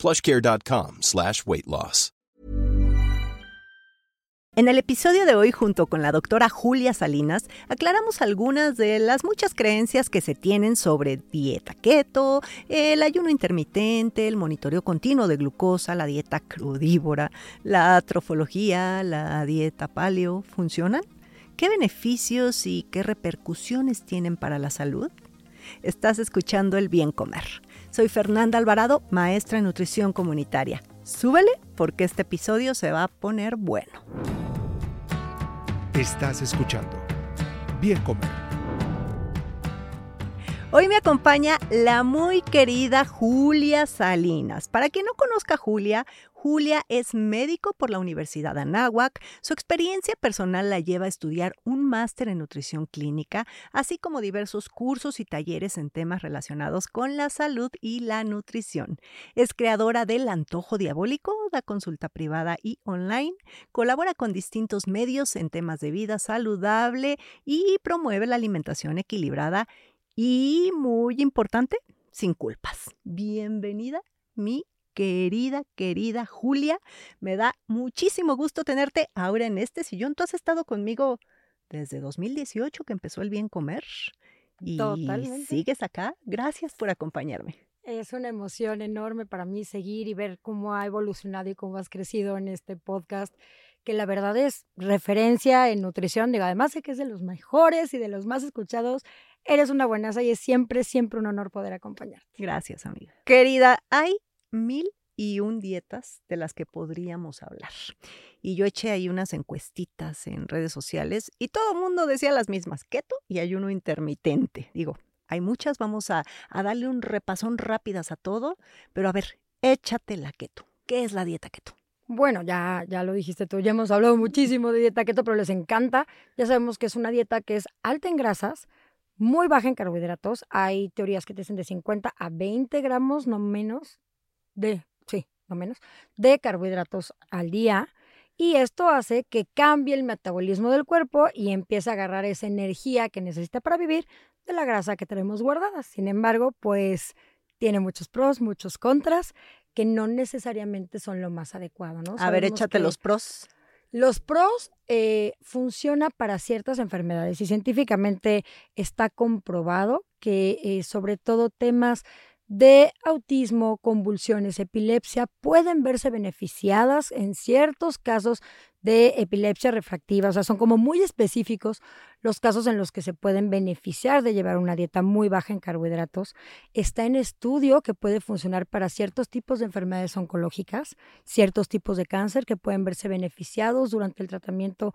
plushcare.com slash weight loss. En el episodio de hoy, junto con la doctora Julia Salinas, aclaramos algunas de las muchas creencias que se tienen sobre dieta keto, el ayuno intermitente, el monitoreo continuo de glucosa, la dieta crudívora, la trofología, la dieta paleo. ¿Funcionan? ¿Qué beneficios y qué repercusiones tienen para la salud? Estás escuchando El Bien Comer. Soy Fernanda Alvarado, maestra en nutrición comunitaria. Súbele porque este episodio se va a poner bueno. Estás escuchando Bien Comer. Hoy me acompaña la muy querida Julia Salinas. Para quien no conozca a Julia, Julia es médico por la Universidad de Anáhuac. Su experiencia personal la lleva a estudiar un máster en nutrición clínica, así como diversos cursos y talleres en temas relacionados con la salud y la nutrición. Es creadora del Antojo Diabólico, da consulta privada y online, colabora con distintos medios en temas de vida saludable y promueve la alimentación equilibrada muy importante, sin culpas. Bienvenida, mi querida, querida Julia. Me da muchísimo gusto tenerte ahora en este sillón. Tú has estado conmigo desde 2018 que empezó el bien comer. Y Totalmente. sigues acá. Gracias por acompañarme. Es una emoción enorme para mí seguir y ver cómo ha evolucionado y cómo has crecido en este podcast, que la verdad es referencia en nutrición. Digo, además sé que es de los mejores y de los más escuchados. Eres una buenaza y es siempre, siempre un honor poder acompañarte. Gracias, amiga. Querida, hay mil y un dietas de las que podríamos hablar. Y yo eché ahí unas encuestitas en redes sociales y todo el mundo decía las mismas, keto y ayuno intermitente. Digo, hay muchas, vamos a, a darle un repasón rápidas a todo, pero a ver, échate la keto. ¿Qué es la dieta keto? Bueno, ya, ya lo dijiste tú, ya hemos hablado muchísimo de dieta keto, pero les encanta. Ya sabemos que es una dieta que es alta en grasas, muy baja en carbohidratos. Hay teorías que te dicen de 50 a 20 gramos, no menos, de, sí, no menos, de carbohidratos al día. Y esto hace que cambie el metabolismo del cuerpo y empiece a agarrar esa energía que necesita para vivir de la grasa que tenemos guardada. Sin embargo, pues tiene muchos pros, muchos contras, que no necesariamente son lo más adecuado, ¿no? A ver, échate que los pros. Los pros eh, funciona para ciertas enfermedades y científicamente está comprobado que eh, sobre todo temas de autismo, convulsiones, epilepsia pueden verse beneficiadas en ciertos casos de epilepsia refractiva, o sea, son como muy específicos los casos en los que se pueden beneficiar de llevar una dieta muy baja en carbohidratos. Está en estudio que puede funcionar para ciertos tipos de enfermedades oncológicas, ciertos tipos de cáncer que pueden verse beneficiados durante el tratamiento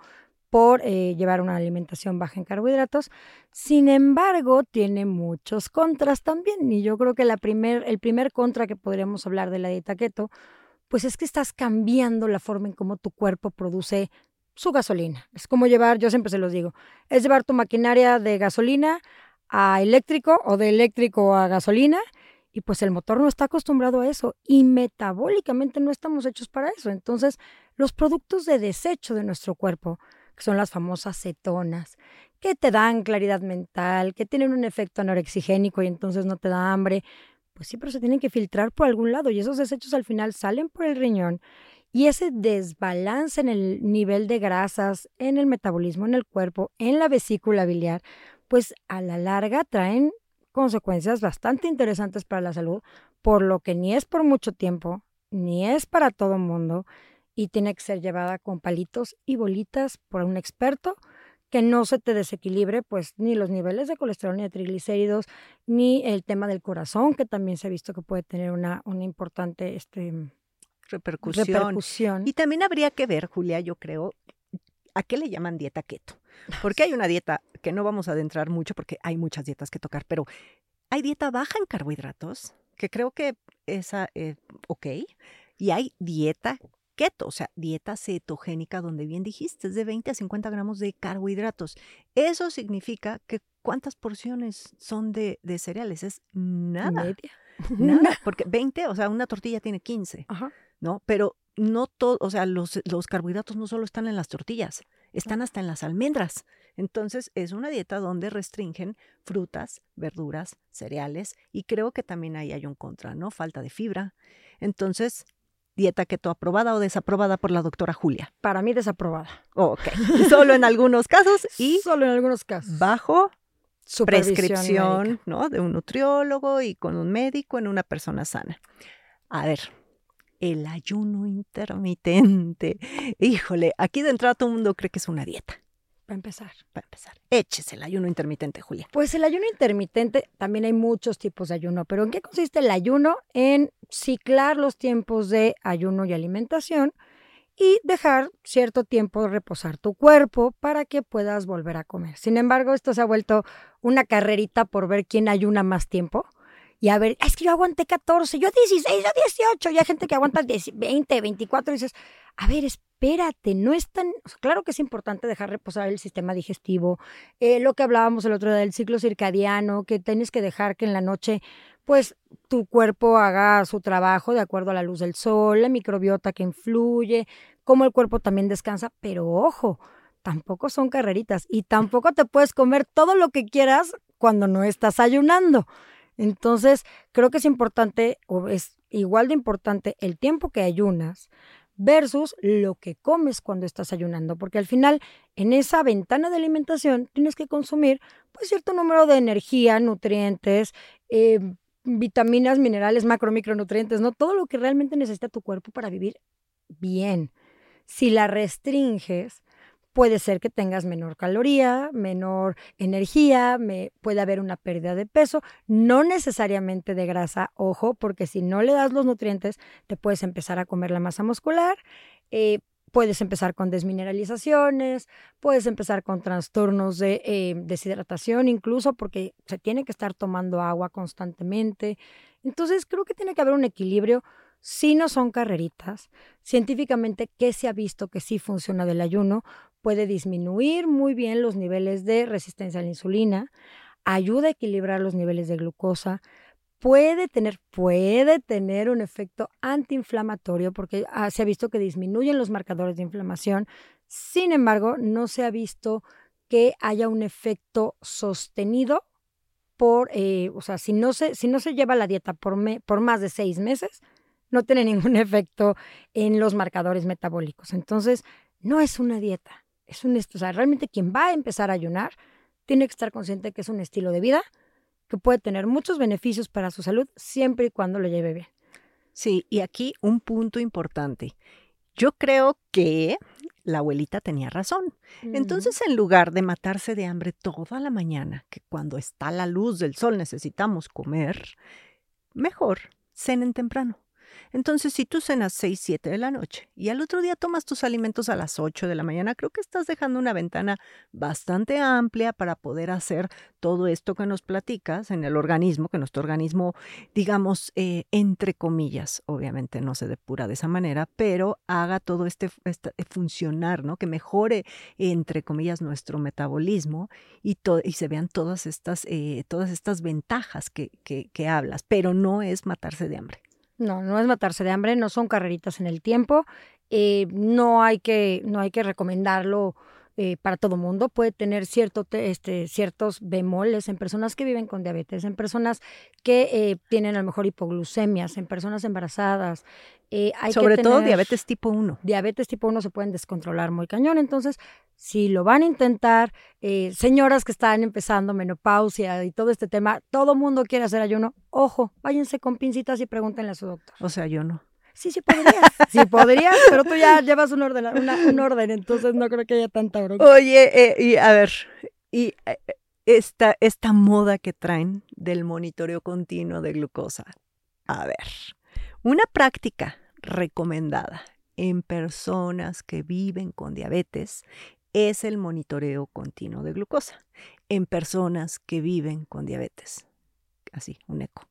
por eh, llevar una alimentación baja en carbohidratos. Sin embargo, tiene muchos contras también. Y yo creo que la primer, el primer contra que podríamos hablar de la dieta keto, pues es que estás cambiando la forma en cómo tu cuerpo produce su gasolina. Es como llevar, yo siempre se los digo, es llevar tu maquinaria de gasolina a eléctrico o de eléctrico a gasolina y pues el motor no está acostumbrado a eso y metabólicamente no estamos hechos para eso. Entonces, los productos de desecho de nuestro cuerpo, que son las famosas cetonas, que te dan claridad mental, que tienen un efecto anorexigénico y entonces no te da hambre, pues sí, pero se tienen que filtrar por algún lado y esos desechos al final salen por el riñón y ese desbalance en el nivel de grasas, en el metabolismo, en el cuerpo, en la vesícula biliar, pues a la larga traen consecuencias bastante interesantes para la salud, por lo que ni es por mucho tiempo, ni es para todo mundo y tiene que ser llevada con palitos y bolitas por un experto que no se te desequilibre pues ni los niveles de colesterol ni de triglicéridos ni el tema del corazón que también se ha visto que puede tener una, una importante este, Repercusión. repercusión. Y también habría que ver, Julia, yo creo, a qué le llaman dieta keto. Porque hay una dieta que no vamos a adentrar mucho porque hay muchas dietas que tocar, pero hay dieta baja en carbohidratos, que creo que esa, eh, ok, y hay dieta keto, o sea, dieta cetogénica, donde bien dijiste, es de 20 a 50 gramos de carbohidratos. Eso significa que ¿cuántas porciones son de, de cereales? Es nada. Media. Nada, porque 20, o sea, una tortilla tiene 15, Ajá. ¿no? Pero no todo, o sea, los, los carbohidratos no solo están en las tortillas, están hasta en las almendras. Entonces, es una dieta donde restringen frutas, verduras, cereales y creo que también ahí hay un contra, ¿no? Falta de fibra. Entonces, dieta keto aprobada o desaprobada por la doctora Julia. Para mí desaprobada. Ok, solo en algunos casos y Solo en algunos casos. bajo prescripción, médica. ¿no? De un nutriólogo y con un médico en una persona sana. A ver, el ayuno intermitente. Híjole, aquí de entrada todo el mundo cree que es una dieta. Para empezar. Para empezar, échese el ayuno intermitente, Julia. Pues el ayuno intermitente, también hay muchos tipos de ayuno, pero ¿en qué consiste el ayuno? En ciclar los tiempos de ayuno y alimentación y dejar cierto tiempo reposar tu cuerpo para que puedas volver a comer. Sin embargo, esto se ha vuelto una carrerita por ver quién ayuna más tiempo. Y a ver, es que yo aguanté 14, yo 16, yo 18, y hay gente que aguanta 10, 20, 24, y dices, a ver, espérate, no es tan... claro que es importante dejar reposar el sistema digestivo, eh, lo que hablábamos el otro día del ciclo circadiano, que tienes que dejar que en la noche, pues, tu cuerpo haga su trabajo de acuerdo a la luz del sol, la microbiota que influye, cómo el cuerpo también descansa, pero ojo, tampoco son carreritas y tampoco te puedes comer todo lo que quieras cuando no estás ayunando. Entonces, creo que es importante, o es igual de importante, el tiempo que ayunas versus lo que comes cuando estás ayunando, porque al final, en esa ventana de alimentación, tienes que consumir pues cierto número de energía, nutrientes, eh, vitaminas, minerales, macro, micronutrientes, ¿no? Todo lo que realmente necesita tu cuerpo para vivir bien. Si la restringes, puede ser que tengas menor caloría, menor energía, puede haber una pérdida de peso, no necesariamente de grasa, ojo, porque si no le das los nutrientes, te puedes empezar a comer la masa muscular, eh, puedes empezar con desmineralizaciones, puedes empezar con trastornos de eh, deshidratación incluso, porque se tiene que estar tomando agua constantemente. Entonces, creo que tiene que haber un equilibrio si no son carreritas. Científicamente, ¿qué se ha visto que sí funciona del ayuno? Puede disminuir muy bien los niveles de resistencia a la insulina, ayuda a equilibrar los niveles de glucosa, puede tener, puede tener un efecto antiinflamatorio porque ah, se ha visto que disminuyen los marcadores de inflamación. Sin embargo, no se ha visto que haya un efecto sostenido por, eh, o sea, si no se, si no se lleva la dieta por, me- por más de seis meses, no tiene ningún efecto en los marcadores metabólicos. Entonces, no es una dieta, es un, o sea, realmente quien va a empezar a ayunar tiene que estar consciente que es un estilo de vida que puede tener muchos beneficios para su salud siempre y cuando lo lleve bien. Sí, y aquí un punto importante. Yo creo que la abuelita tenía razón. Entonces, en lugar de matarse de hambre toda la mañana, que cuando está la luz del sol necesitamos comer, mejor cenen temprano. Entonces, si tú cenas 6, 7 de la noche y al otro día tomas tus alimentos a las 8 de la mañana, creo que estás dejando una ventana bastante amplia para poder hacer todo esto que nos platicas en el organismo, que nuestro organismo, digamos, eh, entre comillas, obviamente no se depura de esa manera, pero haga todo este, este funcionar, ¿no? Que mejore, entre comillas, nuestro metabolismo y, y se vean todas estas, eh, todas estas ventajas que, que, que hablas, pero no es matarse de hambre. No, no es matarse de hambre, no son carreritas en el tiempo. eh, no, hay que, no hay que recomendarlo eh, para todo mundo. Puede tener cierto, te- este, ciertos bemoles en personas que viven con diabetes, en personas que eh, tienen a lo mejor hipoglucemias, en personas embarazadas. eh, hay que Sobre todo diabetes tipo 1. diabetes tipo 1 se pueden descontrolar muy cañón. Entonces, si lo van a intentar, eh, señoras que están empezando menopausia y todo este tema, todo mundo quiere hacer ayuno, ojo, váyanse con pincitas y pregúntenle a su doctor. O sea, yo no. Sí, sí podrías, sí podrías, pero tú ya llevas un orden, una- un orden, entonces no creo que haya tanta bronca. Oye, eh, y a ver, y eh, esta, esta moda que traen del monitoreo continuo de glucosa. A ver, una práctica recomendada en personas que viven con diabetes es el monitoreo continuo de glucosa. En personas que viven con diabetes. Así, un eco.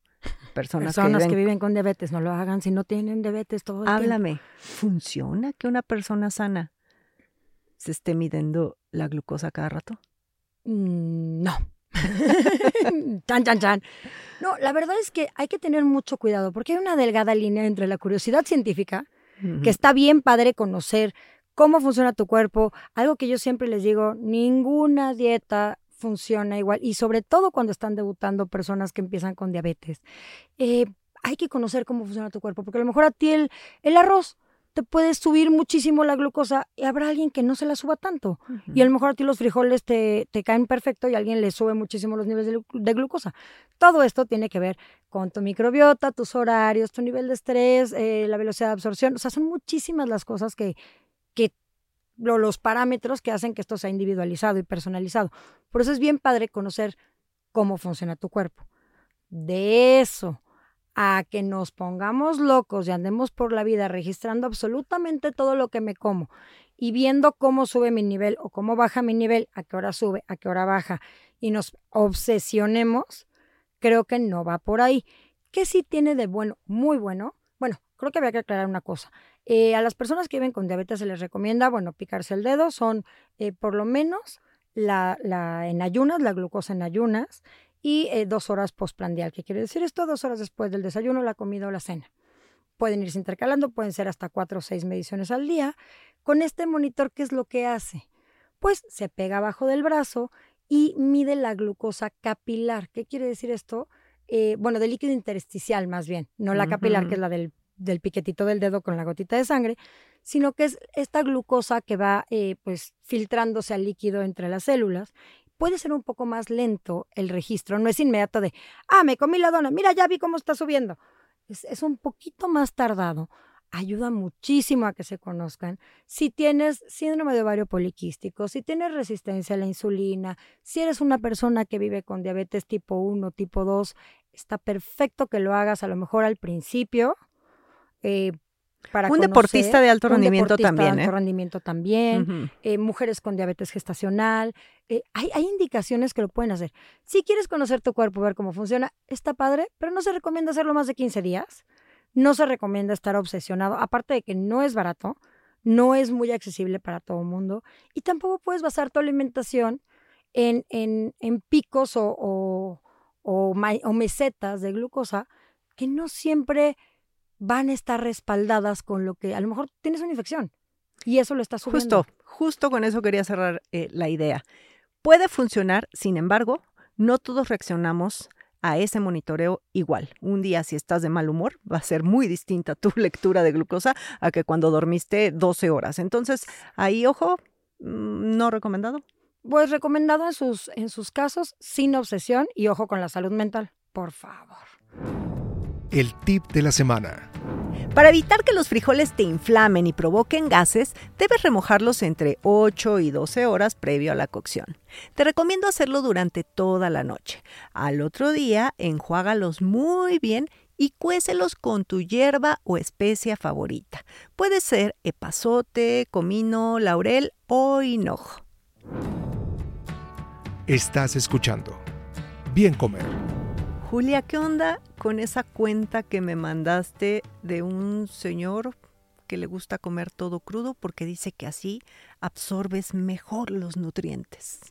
personas, Personas que, que viven- con diabetes, no lo hagan si no tienen diabetes todo el tiempo. Háblame, ¿funciona que una persona sana se esté midiendo la glucosa cada rato? Mm, No. chan, chan, chan. No, la verdad es que hay que tener mucho cuidado porque hay una delgada línea entre la curiosidad científica, que está bien padre conocer cómo funciona tu cuerpo, algo que yo siempre les digo, ninguna dieta funciona igual y sobre todo cuando están debutando personas que empiezan con diabetes. Eh, hay que conocer cómo funciona tu cuerpo porque a lo mejor a ti el, el arroz te puede subir muchísimo la glucosa y habrá alguien que no se la suba tanto. Y a lo mejor a ti los frijoles te, te caen perfecto y a alguien le sube muchísimo los niveles de glucosa. Todo esto tiene que ver con tu microbiota, tus horarios, tu nivel de estrés, eh, la velocidad de absorción. O sea, son muchísimas las cosas que, que lo- los parámetros que hacen que esto sea individualizado y personalizado. Por eso es bien padre conocer cómo funciona tu cuerpo. De eso a que nos pongamos locos y andemos por la vida registrando absolutamente todo lo que me como y viendo cómo sube mi nivel o cómo baja mi nivel, a qué hora sube, a qué hora baja, y nos obsesionemos, creo que no va por ahí. ¿Qué sí tiene de bueno, muy bueno? Bueno, creo que había que aclarar una cosa. Eh, a las personas que viven con diabetes se les recomienda, bueno, picarse el dedo, son eh, por lo menos la, la en ayunas, la glucosa en ayunas, y eh, dos horas postprandial. ¿Qué quiere decir esto? Dos horas después del desayuno, la comida o la cena. Pueden irse intercalando, pueden ser hasta cuatro o seis mediciones al día. Con este monitor, ¿qué es lo que hace? Pues se pega abajo del brazo y mide la glucosa capilar. ¿Qué quiere decir esto? Eh, bueno, del líquido intersticial más bien, no la capilar, que es la del, del piquetito del dedo con la gotita de sangre, sino que es esta glucosa que va eh, pues filtrándose al líquido entre las células. Puede ser un poco más lento el registro, no es inmediato de, ah, me comí la dona, mira, ya vi cómo está subiendo. Es, es un poquito más tardado. Ayuda muchísimo a que se conozcan. Si tienes síndrome de ovario poliquístico, si tienes resistencia a la insulina, si eres una persona que vive con diabetes tipo 1, tipo 2, está perfecto que lo hagas a lo mejor al principio. Eh, para Un conocer. deportista de alto Un rendimiento deportista también, de alto ¿eh? rendimiento también eh, mujeres con diabetes gestacional. eh, hay, hay indicaciones que lo pueden hacer. Si quieres conocer tu cuerpo, ver cómo funciona, está padre, pero no se recomienda hacerlo más de 15 días. No se recomienda estar obsesionado, aparte de que no es barato, no es muy accesible para todo el mundo y tampoco puedes basar tu alimentación en, en, en picos o, o, o mesetas de glucosa que no siempre van a estar respaldadas con lo que a lo mejor tienes una infección y eso lo está subiendo. Justo, justo con eso quería cerrar eh, la idea. Puede funcionar, sin embargo, no todos reaccionamos a ese monitoreo igual. Un día si estás de mal humor va a ser muy distinta tu lectura de glucosa a que cuando dormiste 12 horas. Entonces, ahí, ojo, mm, no recomendado. Pues recomendado en sus, en sus casos, sin obsesión y ojo con la salud mental, por favor. El tip de la semana. Para evitar que los frijoles te inflamen y provoquen gases, debes remojarlos entre 8 y 12 horas previo a la cocción. Te recomiendo hacerlo durante toda la noche. Al otro día, enjuágalos muy bien y cuécelos con tu hierba o especia favorita. Puede ser epazote, comino, laurel o hinojo. Estás escuchando. Bien comer. Julia, ¿qué onda con esa cuenta que me mandaste de un señor que le gusta comer todo crudo porque dice que así absorbes mejor los nutrientes?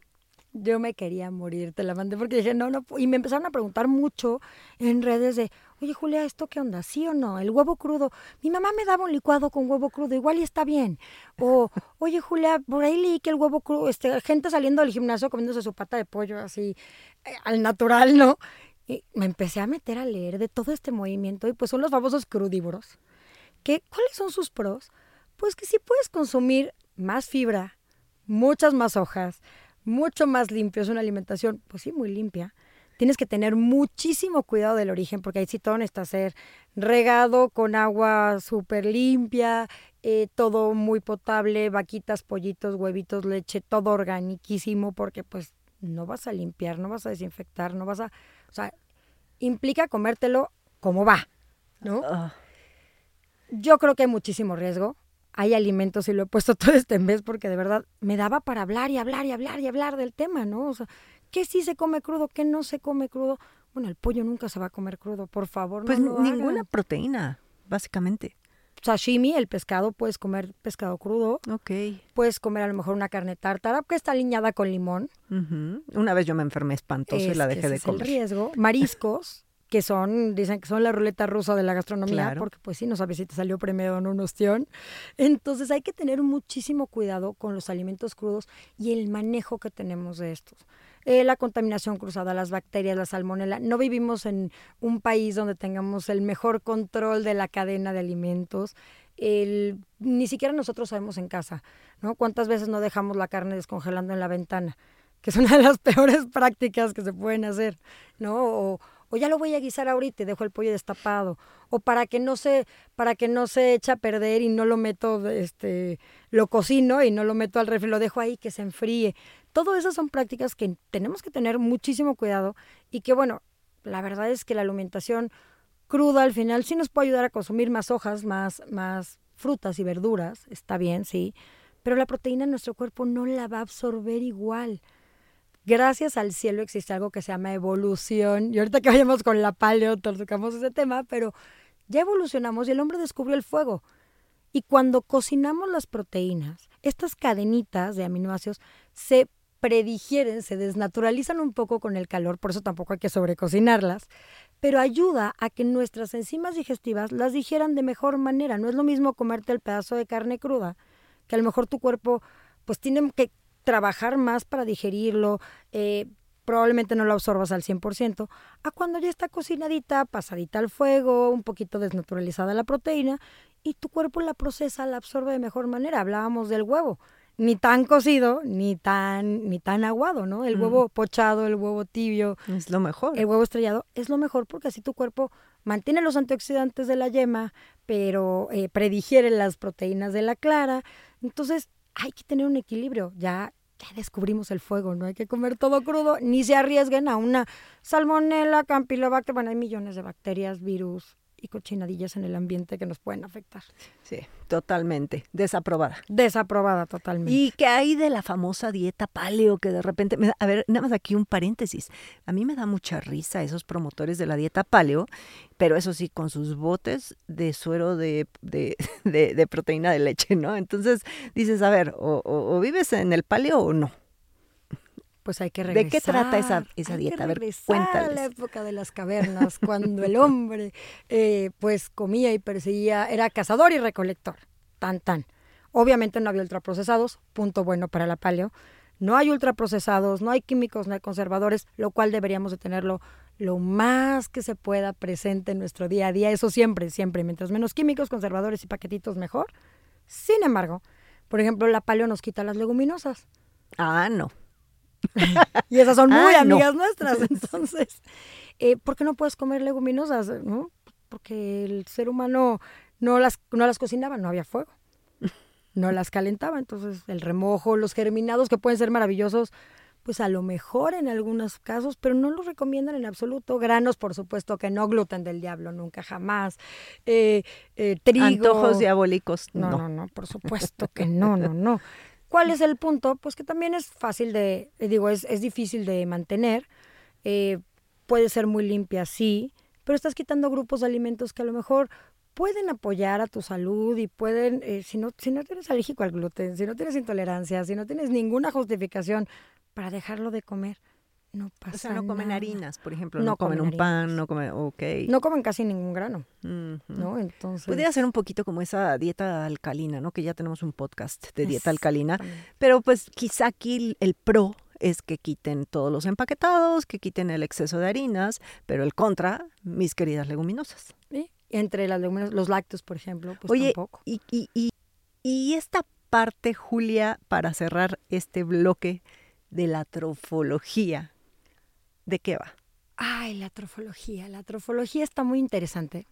Yo me quería morir, te la mandé porque dije, no, no, pu-". y me empezaron a preguntar mucho en redes de, oye Julia, ¿esto qué onda? ¿Sí o no? El huevo crudo. Mi mamá me daba un licuado con huevo crudo, igual y está bien. O, oye Julia, por ahí leí que el huevo crudo, este, gente saliendo del gimnasio comiéndose su pata de pollo así, eh, al natural, ¿no? Y me empecé a meter a leer de todo este movimiento y pues son los famosos crudívoros. ¿Qué, ¿Cuáles son sus pros? Pues que sí puedes consumir más fibra, muchas más hojas, mucho más limpio, es una alimentación, pues sí, muy limpia. Tienes que tener muchísimo cuidado del origen, porque ahí sí todo necesita ser regado con agua súper limpia, eh, todo muy potable, vaquitas, pollitos, huevitos, leche, todo organiquísimo, porque pues no vas a limpiar, no vas a desinfectar, no vas a... O sea, implica comértelo como va, ¿no? Ah, Yo creo que hay muchísimo riesgo. Hay alimentos y lo he puesto todo este mes porque de verdad me daba para hablar y hablar y hablar y hablar del tema, ¿no? O sea, ¿qué sí se come crudo? ¿Qué no se come crudo? Bueno, el pollo nunca se va a comer crudo, por favor. Pues no lo ninguna hagan. proteína, básicamente. Sashimi, el pescado, puedes comer pescado crudo. Ok. Puedes comer a lo mejor una carne tártara que está aliñada con limón. Una vez yo me enfermé espantoso y la dejé ese de es el comer. riesgo. Mariscos, que son, dicen que son la ruleta rusa de la gastronomía, Claro. porque pues sí, no sabes si te salió premiado o no un ostión. Entonces hay que tener muchísimo cuidado con los alimentos crudos y el manejo que tenemos de estos. Eh, la contaminación cruzada, las bacterias, la salmonela. No vivimos en un país donde tengamos el mejor control de la cadena de alimentos. El, ni siquiera nosotros sabemos en casa, ¿no? ¿Cuántas veces no dejamos la carne descongelando en la ventana? Que es una de las peores prácticas que se pueden hacer, ¿no? O, o ya lo voy a guisar ahorita y dejo el pollo destapado. O para que no se, para que no se eche a perder y no lo meto, este, lo cocino y no lo meto al refri, lo dejo ahí que se enfríe. Todo esas son prácticas que tenemos que tener muchísimo cuidado y que, bueno, la verdad es que la alimentación cruda al final sí nos puede ayudar a consumir más hojas, más, más frutas y verduras, está bien, sí, pero la proteína en nuestro cuerpo no la va a absorber igual. Gracias al cielo existe algo que se llama evolución. Y ahorita que vayamos con la paleo, tocamos ese tema, pero ya evolucionamos y el hombre descubrió el fuego. Y cuando cocinamos las proteínas, estas cadenitas de aminoácidos se predigieren, se desnaturalizan un poco con el calor, por eso tampoco hay que sobrecocinarlas, pero ayuda a que nuestras enzimas digestivas las digieran de mejor manera. No es lo mismo comerte el pedazo de carne cruda, que a lo mejor tu cuerpo pues tiene que trabajar más para digerirlo, eh, probablemente no lo absorbas al 100%, a cuando ya está cocinadita, pasadita al fuego, un poquito desnaturalizada la proteína, y tu cuerpo la procesa, la absorbe de mejor manera. Hablábamos del huevo, ni tan cocido, ni tan, ni tan aguado, ¿no? El Mm. huevo pochado, el huevo tibio, Es lo mejor. el huevo estrellado es lo mejor porque así tu cuerpo mantiene los antioxidantes de la yema, pero eh, predigiere las proteínas de la clara. Entonces hay que tener un equilibrio. Ya, ya descubrimos el fuego, no hay que comer todo crudo, ni se arriesguen a una salmonela, campylobacter. Bueno, hay millones de bacterias, virus y cochinadillas en el ambiente que nos pueden afectar. Sí, totalmente. Desaprobada. Desaprobada totalmente. ¿Y qué hay de la famosa dieta paleo que de repente, me da- a ver, nada más aquí un paréntesis. A mí me da mucha risa esos promotores de la dieta paleo, pero eso sí, con sus botes de suero de, de, de- de proteína de leche, ¿no? Entonces dices, a ver, o, o- o vives en el paleo o no. Pues hay que ¿De regresar. qué trata esa- esa hay dieta? Que A ver, regresar a la época de las cavernas, cuando el hombre eh, pues comía y perseguía, era cazador y recolector. Tan, tan. Obviamente no había ultraprocesados, punto bueno para la paleo. No hay ultraprocesados, no hay químicos, no hay conservadores, lo cual deberíamos de tenerlo lo más que se pueda presente en nuestro día a día. Eso siempre, siempre. Mientras menos químicos, conservadores y paquetitos, mejor. Sin embargo, por ejemplo, la paleo nos quita las leguminosas. Ah, no. Y esas son muy Ah, no. amigas nuestras. Entonces, eh, ¿por qué no puedes comer leguminosas? ¿no? Porque el ser humano no las, no las cocinaba, no había fuego. No las calentaba. Entonces, el remojo, los germinados que pueden ser maravillosos, pues a lo mejor en algunos casos, pero no los recomiendan en absoluto. Granos, por supuesto que no, gluten del diablo, nunca jamás. Eh, eh, trigo. Antojos diabólicos, No, no. no, no, por supuesto que no, no, no. ¿Cuál es el punto? Pues que también es fácil de, eh, digo, es, es difícil de mantener. eh, puede ser muy limpia, sí, pero estás quitando grupos de alimentos que a lo mejor pueden apoyar a tu salud y pueden, eh, si, no, si no tienes alérgico al gluten, si no tienes intolerancia, si no tienes ninguna justificación para dejarlo de comer, no pasa O sea, no comen nada. harinas, por ejemplo. No No, comen comen un pan, no comen. Ok. No comen casi ningún grano. ¿no? Entonces... Podría ser un poquito como esa dieta alcalina, ¿no? Que ya tenemos un podcast de dieta alcalina. Pero pues quizá aquí el pro es que quiten todos los empaquetados, que quiten el exceso de harinas, pero el contra, mis queridas leguminosas. Sí, Entre las leguminosas, los lácteos, por ejemplo, pues Oye, tampoco. y, y, y, y esta parte, Julia, para cerrar este bloque de la trofología, ¿de qué va? Ay, la trofología. La trofología está muy interesante.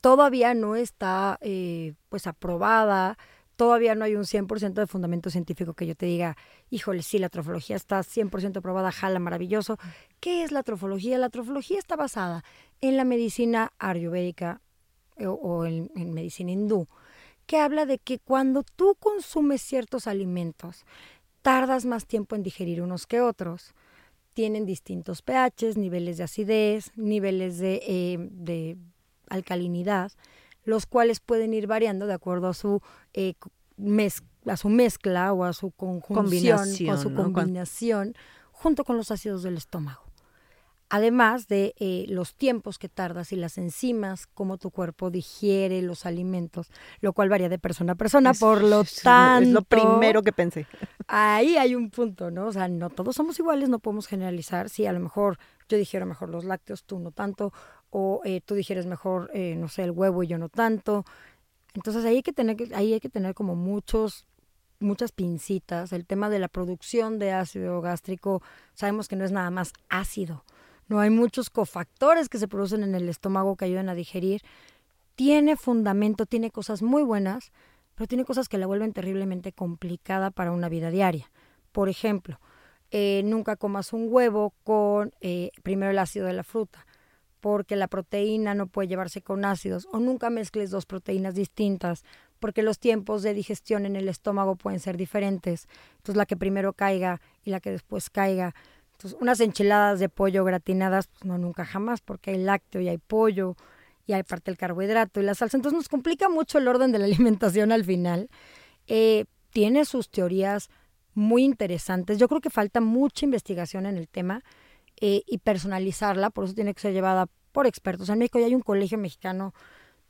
Todavía no está eh, pues aprobada, todavía no hay un 100% de fundamento científico que yo te diga, híjole, sí, la trofología está 100% aprobada, jala, maravilloso. ¿Qué es la trofología? La trofología está basada en la medicina ayurvédica eh, o, en, en medicina hindú, que habla de que cuando tú consumes ciertos alimentos, tardas más tiempo en digerir unos que otros, tienen distintos pHs, niveles de acidez, niveles de, eh, de alcalinidad, los cuales pueden ir variando de acuerdo a su, eh, a su mezcla o a su conjunción, combinación, su ¿no? combinación, junto con los ácidos del estómago. Además de eh, los tiempos que tardas y las enzimas, cómo tu cuerpo digiere los alimentos, lo cual varía de persona a persona. Es- por lo es- tanto, Es lo primero que pensé. ahí hay un punto, ¿no? O sea, no todos somos iguales, no podemos generalizar. Sí, a lo mejor yo digiero mejor los lácteos, tú no tanto, o eh, tú digieres mejor, eh, no sé, el huevo y yo no tanto. Entonces ahí hay que tener, ahí hay que tener como muchos, muchas pincitas. El tema de la producción de ácido gástrico, sabemos que no es nada más ácido. No hay muchos cofactores que se producen en el estómago que ayudan a digerir. Tiene fundamento, tiene cosas muy buenas, pero tiene cosas que la vuelven terriblemente complicada para una vida diaria. Por ejemplo, eh, nunca comas un huevo con eh, primero el ácido de la fruta, porque la proteína no puede llevarse con ácidos, o nunca mezcles dos proteínas distintas, porque los tiempos de digestión en el estómago pueden ser diferentes. Entonces la que primero caiga y la que después caiga. Entonces unas enchiladas de pollo gratinadas, pues no, nunca jamás, porque hay lácteo y hay pollo y hay parte del carbohidrato y la salsa. Entonces nos complica mucho el orden de la alimentación al final. Eh, tiene sus teorías muy interesantes. Yo creo que falta mucha investigación en el tema eh, y personalizarla, por eso tiene que ser llevada por expertos. En México ya hay un colegio mexicano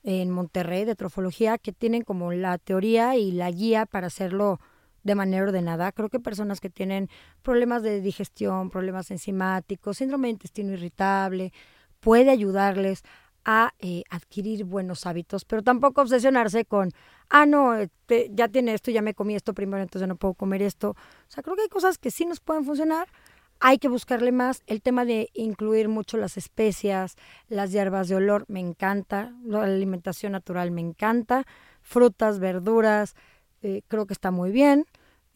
en Monterrey de trofología que tienen como la teoría y la guía para hacerlo de manera ordenada. Creo que personas que tienen problemas de digestión, problemas enzimáticos, síndrome de intestino irritable, puede ayudarles a eh, adquirir buenos hábitos, pero tampoco obsesionarse con, ah, no, este, ya tiene esto, ya me comí esto primero, entonces no puedo comer esto. O sea, creo que hay cosas que sí nos pueden funcionar. Hay que buscarle más. El tema de incluir mucho las especias, las hierbas de olor, me encanta. La alimentación natural me encanta. Frutas, verduras, eh, creo que está muy bien,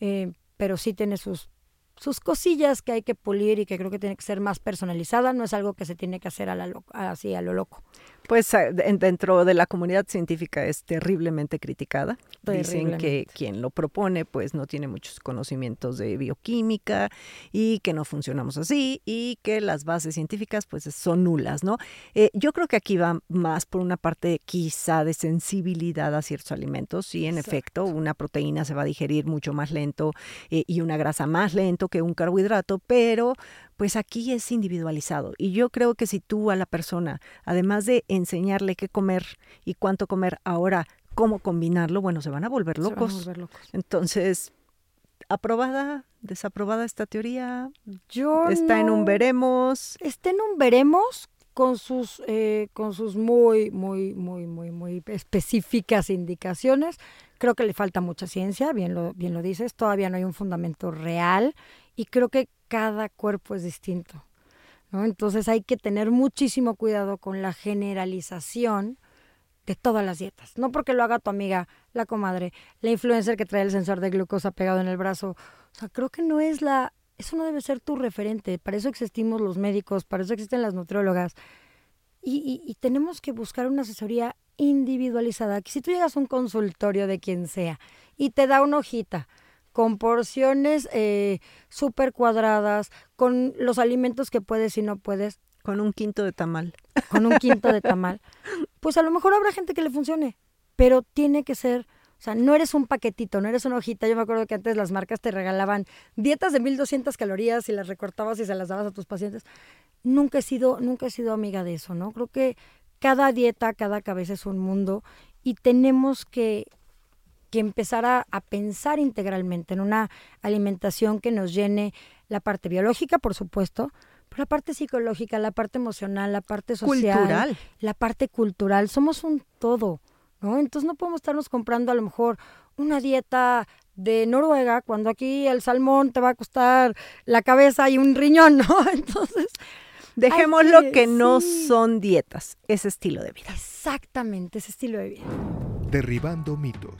eh, pero sí tiene sus, sus cosillas que hay que pulir y que creo que tiene que ser más personalizada. No es algo que se tiene que hacer a la así a lo loco. Pues de- dentro de la comunidad científica es terriblemente criticada. Dicen que quien lo propone pues no tiene muchos conocimientos de bioquímica y que no funcionamos así y que las bases científicas pues son nulas, ¿no? Eh, yo creo que aquí va más por una parte quizá de sensibilidad a ciertos alimentos. Sí, en efecto, una proteína se va a digerir mucho más lento eh, y una grasa más lento que un carbohidrato, pero pues aquí es individualizado. Y yo creo que si tú a la persona, además de enseñarle qué comer y cuánto comer, ahora cómo combinarlo, bueno, se van a volver Se van a locos. volver locos. Entonces, aprobada, desaprobada esta teoría, Yo está en un veremos. Está en un veremos con sus, eh, con sus muy, muy, muy, muy, muy específicas indicaciones. Creo que le falta mucha ciencia, bien lo, bien lo dices, todavía no hay un fundamento real y creo que cada cuerpo es distinto. ¿no? Entonces hay que tener muchísimo cuidado con la generalización de todas las dietas. No porque lo haga tu amiga, la comadre, la influencer que trae el sensor de glucosa pegado en el brazo. O sea, creo que no es la... Eso no debe ser tu referente. Para eso existimos los médicos, para eso existen las nutriólogas. Y, tenemos que buscar una asesoría individualizada. Que si tú llegas a un consultorio de quien sea y te da una hojita con porciones eh, súper cuadradas, con los alimentos que puedes y no puedes, Con un quinto de tamal. con un quinto de tamal, pues a lo mejor habrá gente que le funcione, pero tiene que ser, o sea, no eres un paquetito, no eres una hojita. Yo me acuerdo que antes las marcas te regalaban dietas de 1200 calorías y las recortabas y se las dabas a tus pacientes. Nunca he sido, nunca he sido amiga de eso, ¿no? Creo que cada dieta, cada cabeza es un mundo y tenemos que, que empezar a, a pensar integralmente en una alimentación que nos llene la parte biológica, por supuesto, pero la parte psicológica, la parte emocional, la parte social, Cultural. la parte cultural. Somos un todo, ¿no? Entonces no podemos estarnos comprando a lo mejor una dieta de Noruega cuando aquí el salmón te va a costar la cabeza y un riñón, ¿no? Entonces, Dejémoslo que- que no sí. son dietas, es estilo de vida. exactamente ese estilo de vida. Derribando mitos.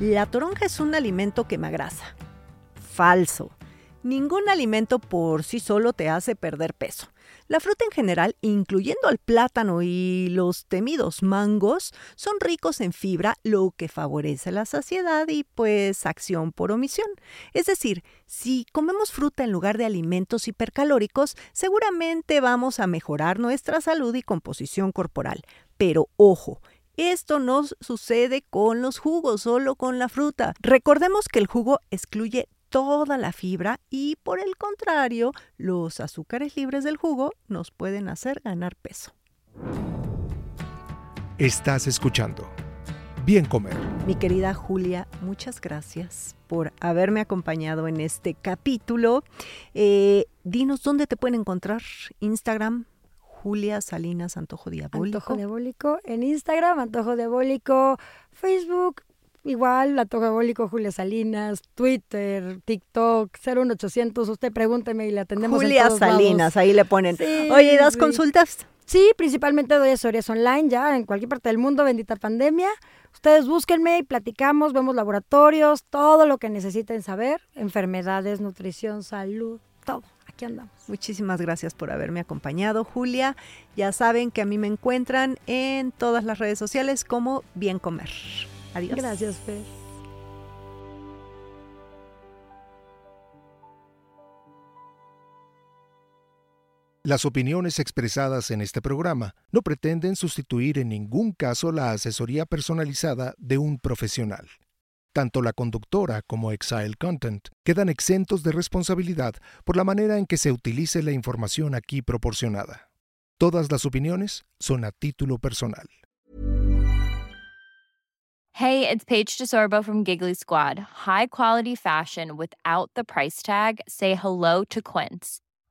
La toronja es un alimento que grasa. Falso. Ningún alimento por sí solo te hace perder peso. La fruta en general, incluyendo el plátano y los temidos mangos, son ricos en fibra, lo que favorece la saciedad y pues acción por omisión. Es decir, si comemos fruta en lugar de alimentos hipercalóricos, seguramente vamos a mejorar nuestra salud y composición corporal. Pero ojo, esto no sucede con los jugos, solo con la fruta. Recordemos que el jugo excluye toda la fibra y por el contrario, los azúcares libres del jugo nos pueden hacer ganar peso. Estás escuchando Bien Comer. Mi querida Julia, muchas gracias por haberme acompañado en este capítulo. Eh, dinos dónde te pueden encontrar. Instagram, Julia Salinas Antojo Diabólico. Antojo Diabólico en Instagram, Antojo Diabólico, Facebook, Igual, la Diabólico, Julia Salinas, Twitter, TikTok, 01800, usted pregúnteme y le atendemos Julia Salinas, ahí le ponen. Oye, ¿das consultas? Sí, principalmente doy asesorías online ya en cualquier parte del mundo, bendita pandemia. Ustedes búsquenme y platicamos, vemos laboratorios, todo lo que necesiten saber, enfermedades, nutrición, salud, todo. Aquí andamos. Muchísimas gracias por haberme acompañado, Julia. Ya saben que a mí me encuentran en todas las redes sociales como Bien Comer. Adiós. Gracias, Fer. Las opiniones expresadas en este programa no pretenden sustituir en ningún caso la asesoría personalizada de un profesional. Tanto la conductora como Exile Content quedan exentos de responsabilidad por la manera en que se utilice la información aquí proporcionada. Todas las opiniones son a título personal. Hey, it's Paige DeSorbo from Giggly Squad. High quality fashion without the price tag. Say hello to Quince.